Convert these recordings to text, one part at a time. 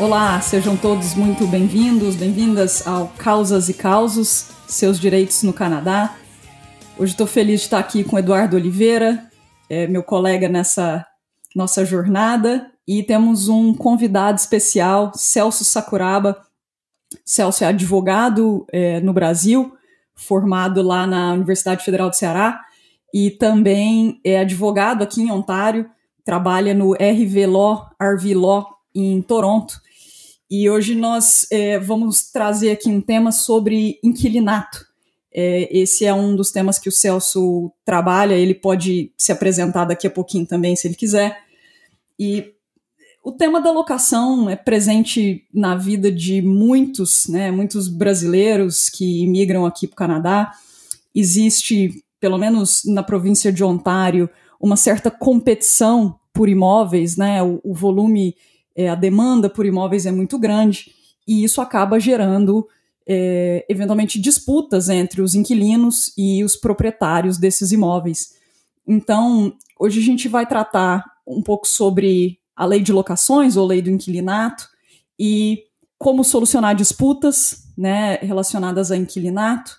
Olá, sejam todos muito bem-vindos, bem-vindas ao Causas e Causos, seus direitos no Canadá. Hoje estou feliz de estar aqui com Eduardo Oliveira, é, meu colega nessa nossa jornada, e temos um convidado especial, Celso Sakuraba. Celso é advogado é, no Brasil, formado lá na Universidade Federal do Ceará, e também é advogado aqui em Ontário, trabalha no RV Law, RV Law em Toronto, e hoje nós é, vamos trazer aqui um tema sobre inquilinato. É, esse é um dos temas que o Celso trabalha, ele pode se apresentar daqui a pouquinho também, se ele quiser. E o tema da locação é presente na vida de muitos, né, muitos brasileiros que imigram aqui para o Canadá. Existe, pelo menos na província de Ontário, uma certa competição por imóveis, né? O, o volume é, a demanda por imóveis é muito grande e isso acaba gerando é, eventualmente disputas entre os inquilinos e os proprietários desses imóveis. Então, hoje a gente vai tratar um pouco sobre a lei de locações ou lei do inquilinato e como solucionar disputas né, relacionadas a inquilinato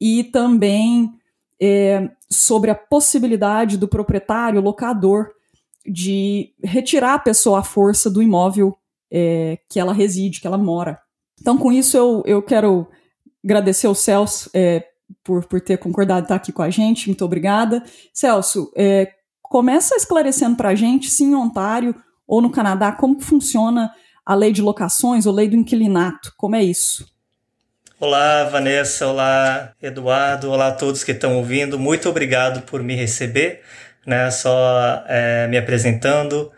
e também é, sobre a possibilidade do proprietário, locador, de retirar a pessoa à força do imóvel é, que ela reside, que ela mora. Então, com isso, eu, eu quero agradecer ao Celso é, por, por ter concordado estar aqui com a gente. Muito obrigada. Celso, é, começa esclarecendo para a gente se em Ontário ou no Canadá, como funciona a lei de locações ou lei do inquilinato. Como é isso? Olá, Vanessa. Olá, Eduardo. Olá a todos que estão ouvindo. Muito obrigado por me receber né? Só é, me apresentando.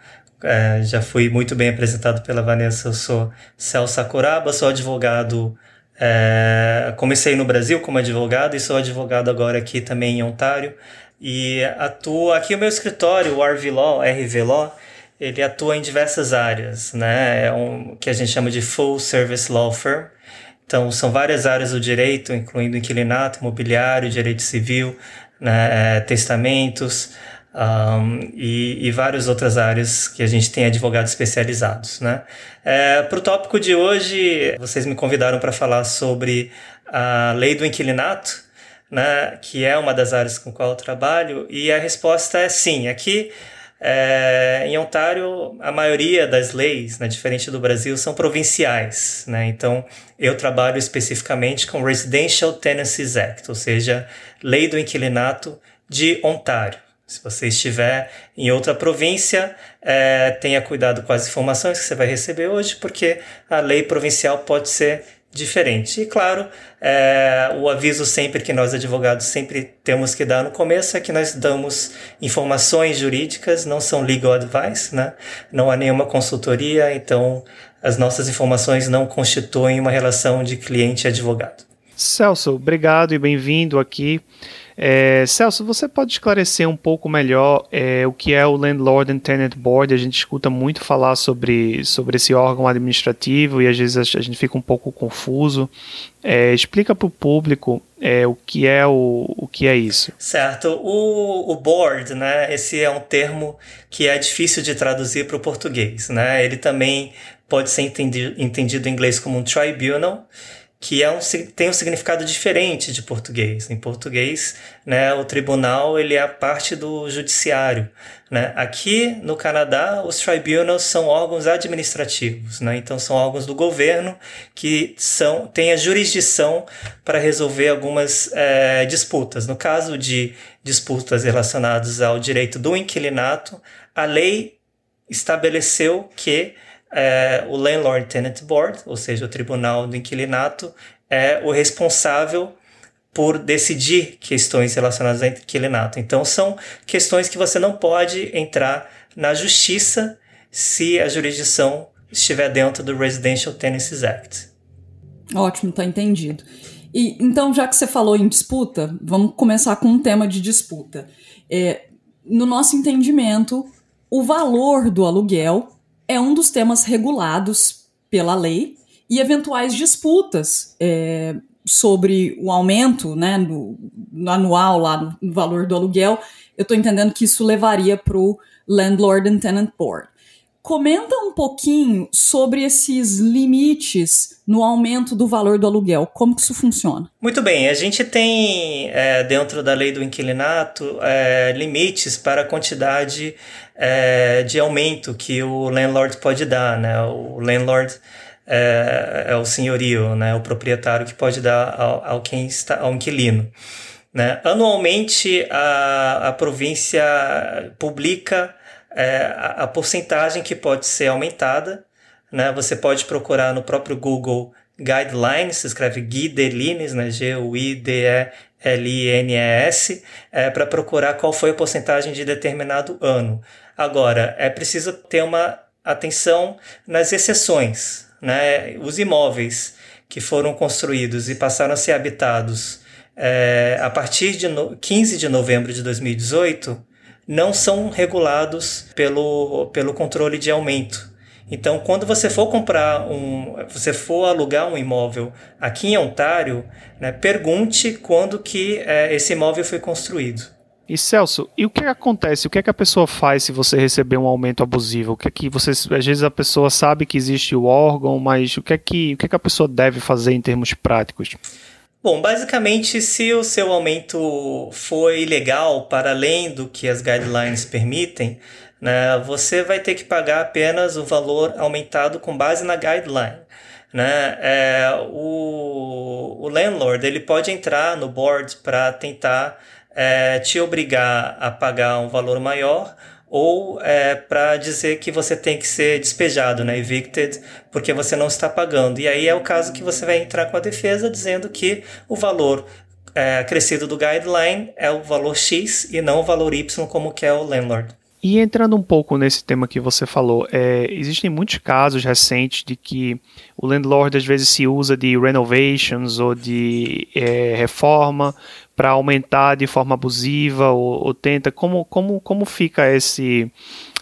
É, já fui muito bem apresentado pela Vanessa. Eu sou Celso Sakuraba, sou advogado. É, comecei no Brasil como advogado e sou advogado agora aqui também em Ontário. E atuo aqui o meu escritório, o RV Law, RV Law, ele atua em diversas áreas, né? É um que a gente chama de Full Service Law Firm. Então, são várias áreas do direito, incluindo inquilinato, imobiliário, direito civil, né? É, testamentos, um, e, e, várias outras áreas que a gente tem advogados especializados. Né? É, para o tópico de hoje, vocês me convidaram para falar sobre a lei do inquilinato, né, que é uma das áreas com qual eu trabalho, e a resposta é sim. Aqui é, em Ontário, a maioria das leis, né, diferente do Brasil, são provinciais. Né? Então, eu trabalho especificamente com Residential Tenancies Act, ou seja, lei do inquilinato de Ontário. Se você estiver em outra província, é, tenha cuidado com as informações que você vai receber hoje, porque a lei provincial pode ser diferente. E claro, é, o aviso sempre que nós advogados sempre temos que dar no começo é que nós damos informações jurídicas, não são legal advice, né? Não há nenhuma consultoria, então as nossas informações não constituem uma relação de cliente advogado. Celso, obrigado e bem-vindo aqui. É, Celso, você pode esclarecer um pouco melhor é, o que é o Landlord and Tenant Board? A gente escuta muito falar sobre, sobre esse órgão administrativo e às vezes a gente fica um pouco confuso. É, explica para o público é, o que é o, o que é isso. Certo. O, o board, né? Esse é um termo que é difícil de traduzir para o português, né? Ele também pode ser entendido, entendido em inglês como um tribunal que é um, tem um significado diferente de português. Em português, né, o tribunal ele é a parte do judiciário. Né? Aqui no Canadá, os tribunals são órgãos administrativos, né? então são órgãos do governo que são, têm a jurisdição para resolver algumas é, disputas. No caso de disputas relacionadas ao direito do inquilinato, a lei estabeleceu que é, o Landlord Tenant Board, ou seja, o Tribunal do Inquilinato, é o responsável por decidir questões relacionadas ao inquilinato. Então, são questões que você não pode entrar na justiça se a jurisdição estiver dentro do Residential Tenancies Act. Ótimo, está entendido. E então, já que você falou em disputa, vamos começar com um tema de disputa. É, no nosso entendimento, o valor do aluguel é um dos temas regulados pela lei e eventuais disputas é, sobre o aumento né, no, no anual lá no, valor do aluguel, eu estou entendendo que isso levaria para o Landlord and Tenant Board. Comenta um pouquinho sobre esses limites no aumento do valor do aluguel. Como que isso funciona? Muito bem, a gente tem é, dentro da lei do inquilinato é, limites para a quantidade é, de aumento que o landlord pode dar. Né? O landlord é, é, o senhorio, né? o proprietário que pode dar ao, ao quem está, ao inquilino. Né? Anualmente a, a província publica é, a, a porcentagem que pode ser aumentada. Né? Você pode procurar no próprio Google Guidelines, se escreve Guidelines, né? G-U-I-D-E-L-I-N-E-S, é, para procurar qual foi a porcentagem de determinado ano. Agora, é preciso ter uma atenção nas exceções. Né? Os imóveis que foram construídos e passaram a ser habitados é, a partir de no, 15 de novembro de 2018 não são regulados pelo, pelo controle de aumento. Então, quando você for comprar um, você for alugar um imóvel aqui em Ontário, né, pergunte quando que é, esse imóvel foi construído. E Celso, e o que acontece? O que é que a pessoa faz se você receber um aumento abusivo? O que é que você, às vezes a pessoa sabe que existe o órgão, mas o que é que, o que, é que a pessoa deve fazer em termos práticos? Bom, basicamente, se o seu aumento foi ilegal para além do que as guidelines permitem, né, você vai ter que pagar apenas o valor aumentado com base na guideline. Né? É, o, o landlord ele pode entrar no board para tentar é, te obrigar a pagar um valor maior ou é, para dizer que você tem que ser despejado, né, evicted, porque você não está pagando. E aí é o caso que você vai entrar com a defesa dizendo que o valor é, do guideline é o valor X e não o valor Y, como que é o landlord. E entrando um pouco nesse tema que você falou, é, existem muitos casos recentes de que o landlord às vezes se usa de renovations ou de é, reforma para aumentar de forma abusiva ou, ou, tenta. Como, como, como fica esse,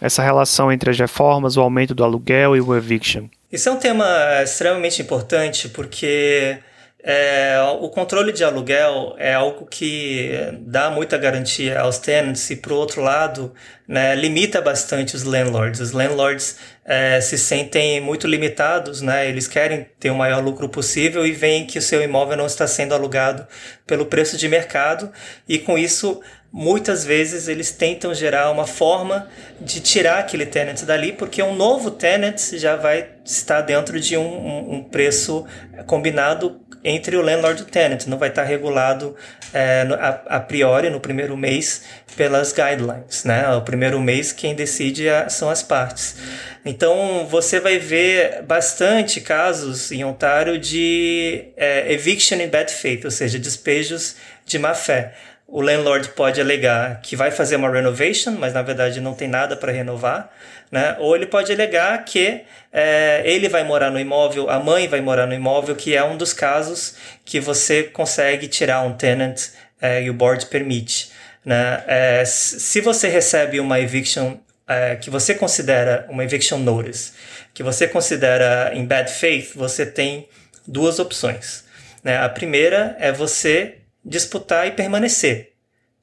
essa relação entre as reformas, o aumento do aluguel e o eviction? Isso é um tema extremamente importante porque é, o controle de aluguel é algo que dá muita garantia aos tenants e, por outro lado, né, limita bastante os landlords. Os landlords é, se sentem muito limitados, né, eles querem ter o maior lucro possível e veem que o seu imóvel não está sendo alugado pelo preço de mercado e, com isso, muitas vezes eles tentam gerar uma forma de tirar aquele tenant dali, porque um novo tenant já vai estar dentro de um, um, um preço combinado entre o landlord e o tenant, não vai estar regulado é, a, a, priori no primeiro mês pelas guidelines, né? O primeiro mês quem decide são as partes. Então você vai ver bastante casos em Ontário de é, eviction in bad faith, ou seja, despejos de má fé. O landlord pode alegar que vai fazer uma renovation, mas na verdade não tem nada para renovar né? Ou ele pode alegar que é, ele vai morar no imóvel, a mãe vai morar no imóvel, que é um dos casos que você consegue tirar um tenant é, e o board permite. Né? É, se você recebe uma eviction é, que você considera uma eviction notice, que você considera em bad faith, você tem duas opções. Né? A primeira é você disputar e permanecer.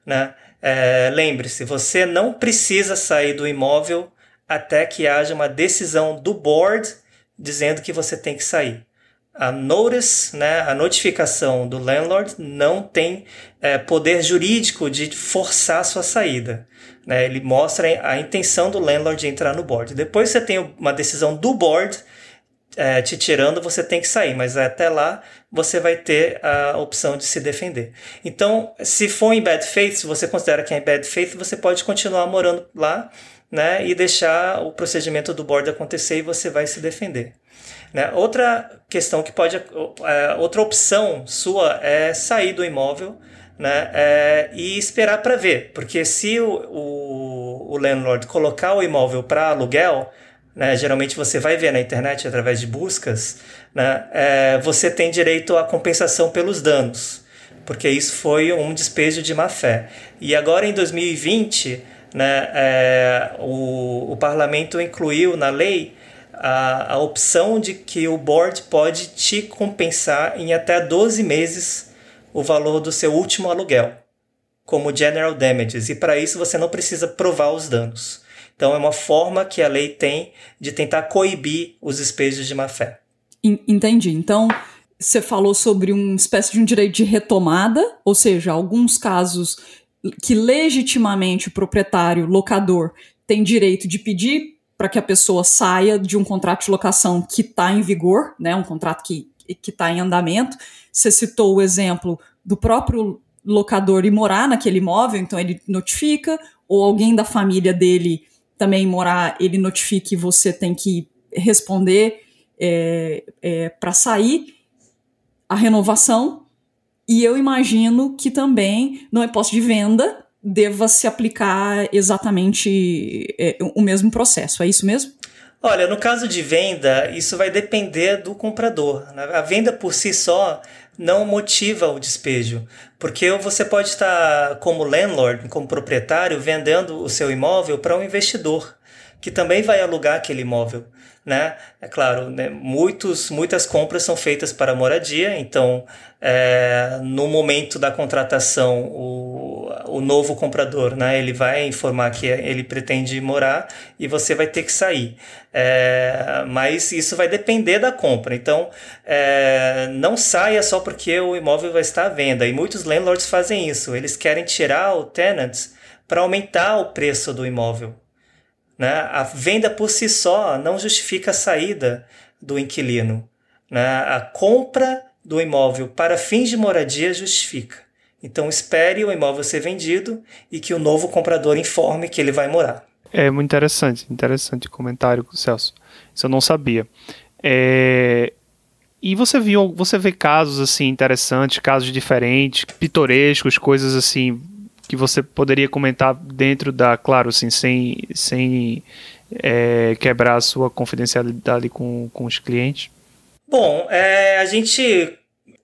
Né? É, Lembre-se, você não precisa sair do imóvel até que haja uma decisão do board dizendo que você tem que sair. A notice, né, a notificação do landlord não tem é, poder jurídico de forçar a sua saída. Né? Ele mostra a intenção do landlord de entrar no board. Depois você tem uma decisão do board é, te tirando, você tem que sair, mas até lá você vai ter a opção de se defender. Então, se for em bad faith, se você considera que é em bad faith, você pode continuar morando lá né, e deixar o procedimento do board acontecer e você vai se defender. Né? Outra questão que pode, é, outra opção sua é sair do imóvel né, é, e esperar para ver, porque se o, o, o landlord colocar o imóvel para aluguel, né, geralmente você vai ver na internet através de buscas, né, é, você tem direito à compensação pelos danos, porque isso foi um despejo de má fé. E agora em 2020 né, é, o, o parlamento incluiu na lei a, a opção de que o board pode te compensar em até 12 meses o valor do seu último aluguel, como general damages, e para isso você não precisa provar os danos. Então é uma forma que a lei tem de tentar coibir os despejos de má fé. Entendi. Então, você falou sobre uma espécie de um direito de retomada, ou seja, alguns casos que legitimamente o proprietário, locador, tem direito de pedir para que a pessoa saia de um contrato de locação que está em vigor, né, um contrato que está em andamento. Você citou o exemplo do próprio locador ir morar naquele imóvel, então ele notifica, ou alguém da família dele também morar, ele notifica e você tem que responder é, é, para sair a renovação. E eu imagino que também no imposto de venda deva se aplicar exatamente é, o mesmo processo. É isso mesmo? Olha, no caso de venda, isso vai depender do comprador. A venda por si só não motiva o despejo, porque você pode estar como landlord, como proprietário, vendendo o seu imóvel para um investidor que também vai alugar aquele imóvel né? É claro, né? Muitos, muitas compras são feitas para moradia, então é, no momento da contratação o, o novo comprador, né? Ele vai informar que ele pretende morar e você vai ter que sair. É, mas isso vai depender da compra. Então é, não saia só porque o imóvel vai estar à venda. E muitos landlords fazem isso. Eles querem tirar o tenant para aumentar o preço do imóvel. Né? A venda por si só não justifica a saída do inquilino. Né? A compra do imóvel para fins de moradia justifica. Então espere o imóvel ser vendido e que o novo comprador informe que ele vai morar. É muito interessante, interessante comentário, Celso. Isso eu não sabia. É... E você viu, você vê casos assim interessantes, casos diferentes, pitorescos, coisas assim que você poderia comentar dentro da, claro, assim, sem, sem é, quebrar a sua confidencialidade com, com os clientes? Bom, é, a gente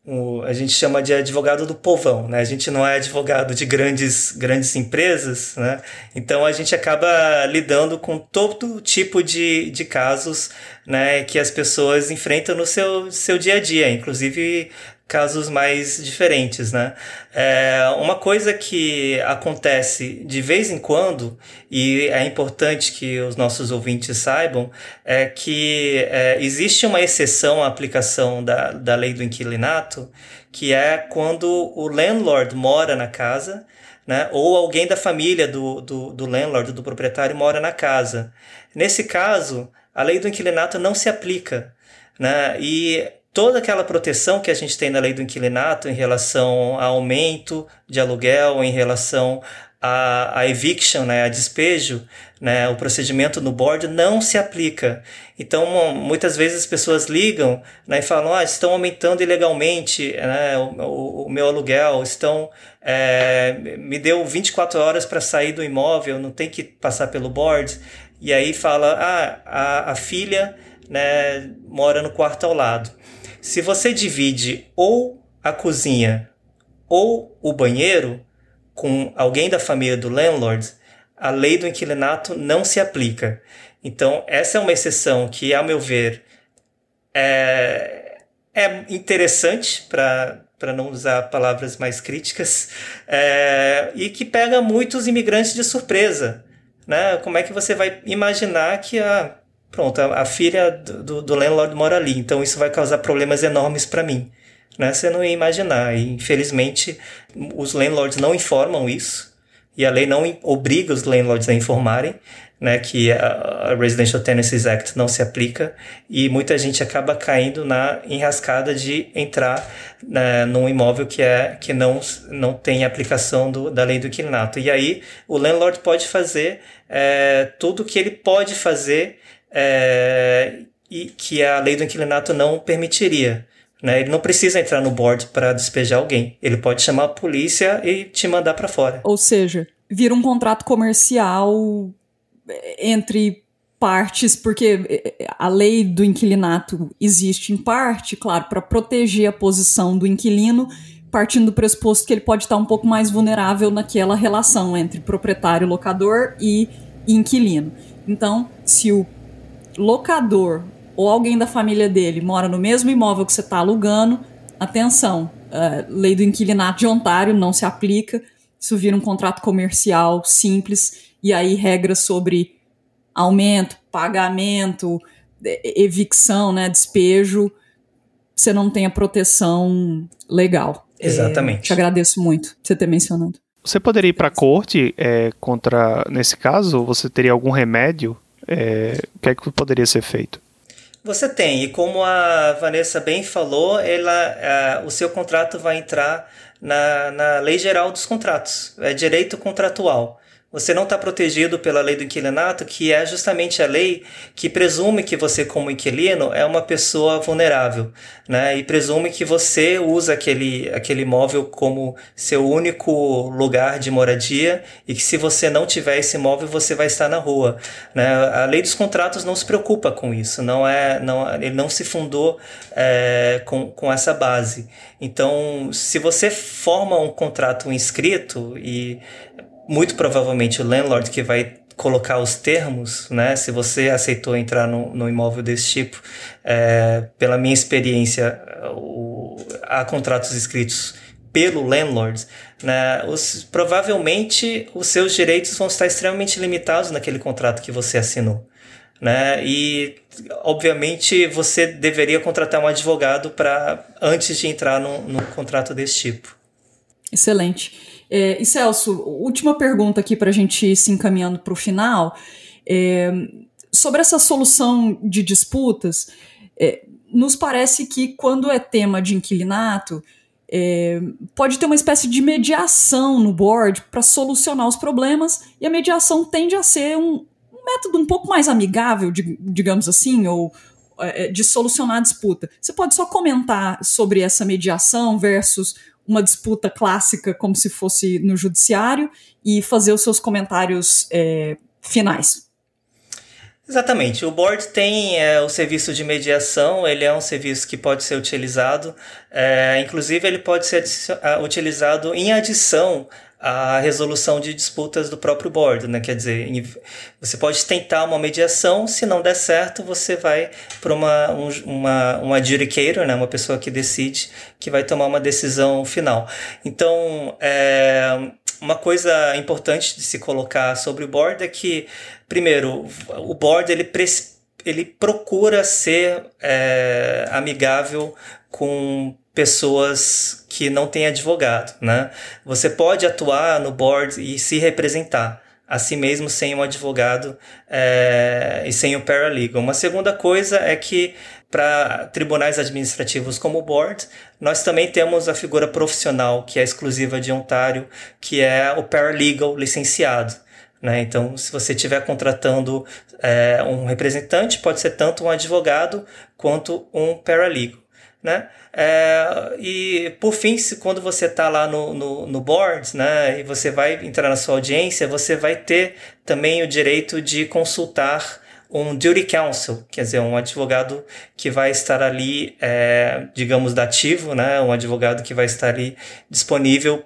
o, a gente chama de advogado do povão, né? A gente não é advogado de grandes, grandes empresas, né? Então a gente acaba lidando com todo tipo de, de casos, né? Que as pessoas enfrentam no seu, seu dia a dia, inclusive casos mais diferentes, né? É, uma coisa que acontece de vez em quando, e é importante que os nossos ouvintes saibam, é que é, existe uma exceção à aplicação da, da lei do inquilinato, que é quando o landlord mora na casa, né? ou alguém da família do, do, do landlord, do proprietário, mora na casa. Nesse caso, a lei do inquilinato não se aplica. Né? E toda aquela proteção que a gente tem na lei do inquilinato em relação a aumento de aluguel, em relação a, a eviction, né, a despejo, né, o procedimento no board não se aplica. Então, muitas vezes as pessoas ligam né, e falam, ah, estão aumentando ilegalmente né, o, o, o meu aluguel, estão é, me deu 24 horas para sair do imóvel, não tem que passar pelo board. E aí fala, ah, a, a filha né, mora no quarto ao lado. Se você divide ou a cozinha ou o banheiro com alguém da família do landlord, a lei do inquilinato não se aplica. Então, essa é uma exceção que, a meu ver, é, é interessante para para não usar palavras mais críticas, é, e que pega muitos imigrantes de surpresa. Né? Como é que você vai imaginar que a Pronto, a, a filha do, do landlord mora ali, então isso vai causar problemas enormes para mim. Né? Você não ia imaginar. E, infelizmente, os landlords não informam isso. E a lei não obriga os landlords a informarem né, que a Residential Tenancies Act não se aplica e muita gente acaba caindo na enrascada de entrar né, num imóvel que, é, que não, não tem aplicação do, da lei do inquilinato. E aí o landlord pode fazer é, tudo o que ele pode fazer é, e que a lei do inquilinato não permitiria. Né? Ele não precisa entrar no board para despejar alguém. Ele pode chamar a polícia e te mandar para fora. Ou seja, vira um contrato comercial é, entre partes, porque é, a lei do inquilinato existe em parte, claro, para proteger a posição do inquilino, partindo do pressuposto que ele pode estar um pouco mais vulnerável naquela relação entre proprietário, locador e inquilino. Então, se o locador ou alguém da família dele mora no mesmo imóvel que você está alugando, atenção, uh, lei do inquilinato de Ontário não se aplica, isso vira um contrato comercial simples, e aí regras sobre aumento, pagamento, evicção, né, despejo, você não tem a proteção legal. Exatamente. É, te agradeço muito por você ter mencionado. Você poderia ir para a corte é, contra, nesse caso? Você teria algum remédio? É, o que é que poderia ser feito? Você tem, e como a Vanessa bem falou, ela, uh, o seu contrato vai entrar na, na Lei Geral dos Contratos, é direito contratual você não está protegido pela lei do inquilinato, que é justamente a lei que presume que você, como inquilino, é uma pessoa vulnerável, né? E presume que você usa aquele, aquele imóvel como seu único lugar de moradia e que se você não tiver esse imóvel, você vai estar na rua, né? A lei dos contratos não se preocupa com isso, não é, não, ele não se fundou é, com, com essa base. Então, se você forma um contrato inscrito e muito provavelmente o landlord que vai colocar os termos, né? Se você aceitou entrar no, no imóvel desse tipo, é, pela minha experiência, o, há contratos escritos pelo landlord, né? Os, provavelmente os seus direitos vão estar extremamente limitados naquele contrato que você assinou. Né? E obviamente você deveria contratar um advogado para antes de entrar num, num contrato desse tipo. Excelente. É, e Celso, última pergunta aqui para a gente ir se encaminhando para o final. É, sobre essa solução de disputas, é, nos parece que quando é tema de inquilinato, é, pode ter uma espécie de mediação no board para solucionar os problemas, e a mediação tende a ser um, um método um pouco mais amigável, de, digamos assim, ou é, de solucionar a disputa. Você pode só comentar sobre essa mediação versus uma disputa clássica como se fosse no judiciário e fazer os seus comentários é, finais. Exatamente. O board tem é, o serviço de mediação, ele é um serviço que pode ser utilizado, é, inclusive ele pode ser utilizado em adição a resolução de disputas do próprio board, né? Quer dizer, você pode tentar uma mediação, se não der certo, você vai para uma, um, uma, um adjudicator, né? Uma pessoa que decide, que vai tomar uma decisão final. Então, é, uma coisa importante de se colocar sobre o board é que, primeiro, o board ele, ele procura ser é, amigável com pessoas que não têm advogado, né? Você pode atuar no board e se representar a si mesmo sem um advogado é, e sem o um paralegal. Uma segunda coisa é que para tribunais administrativos como o board, nós também temos a figura profissional que é exclusiva de Ontário, que é o paralegal licenciado. Né? Então, se você estiver contratando é, um representante, pode ser tanto um advogado quanto um paralegal. Né? É, e por fim, se, quando você está lá no, no, no board, né, e você vai entrar na sua audiência, você vai ter também o direito de consultar um duty counsel, quer dizer, um advogado que vai estar ali, é, digamos, dativo, né? Um advogado que vai estar ali disponível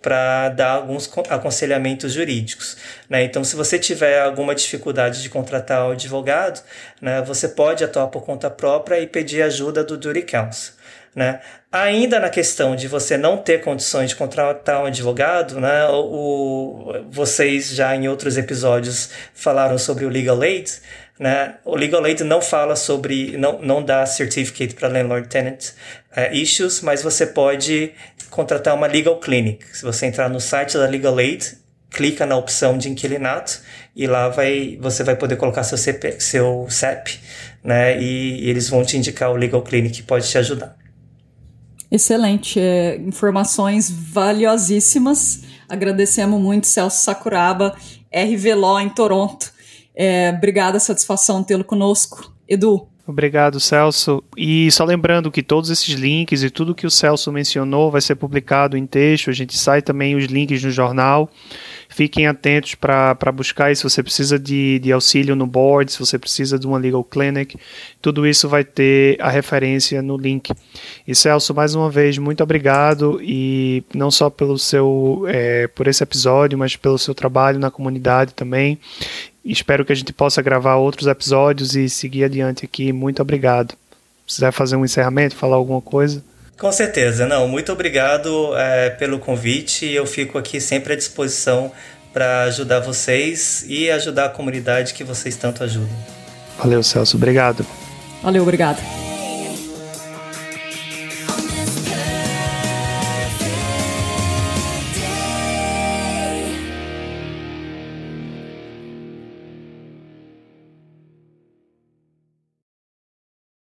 para dar alguns aconselhamentos jurídicos, né? Então, se você tiver alguma dificuldade de contratar o um advogado, né? Você pode atuar por conta própria e pedir ajuda do duty counsel. Né? Ainda na questão de você não ter condições de contratar um advogado, né? o, vocês já em outros episódios falaram sobre o legal aid. Né? O legal aid não fala sobre, não, não dá certificate para landlord-tenant uh, issues, mas você pode contratar uma legal clinic. Se você entrar no site da legal aid, clica na opção de inquilinato e lá vai, você vai poder colocar seu, CP, seu CEP, né? E, e eles vão te indicar o legal clinic que pode te ajudar. Excelente, é, informações valiosíssimas. Agradecemos muito Celso Sakuraba, RV Law em Toronto. É, obrigada, satisfação tê-lo conosco. Edu. Obrigado, Celso. E só lembrando que todos esses links e tudo que o Celso mencionou vai ser publicado em texto. A gente sai também os links no jornal. Fiquem atentos para buscar se você precisa de, de auxílio no board, se você precisa de uma legal clinic. Tudo isso vai ter a referência no link. E Celso, mais uma vez, muito obrigado e não só pelo seu é, por esse episódio, mas pelo seu trabalho na comunidade também. Espero que a gente possa gravar outros episódios e seguir adiante aqui. Muito obrigado. Se quiser fazer um encerramento, falar alguma coisa. Com certeza, não. Muito obrigado é, pelo convite. Eu fico aqui sempre à disposição para ajudar vocês e ajudar a comunidade que vocês tanto ajudam. Valeu, Celso. Obrigado. Valeu, obrigado.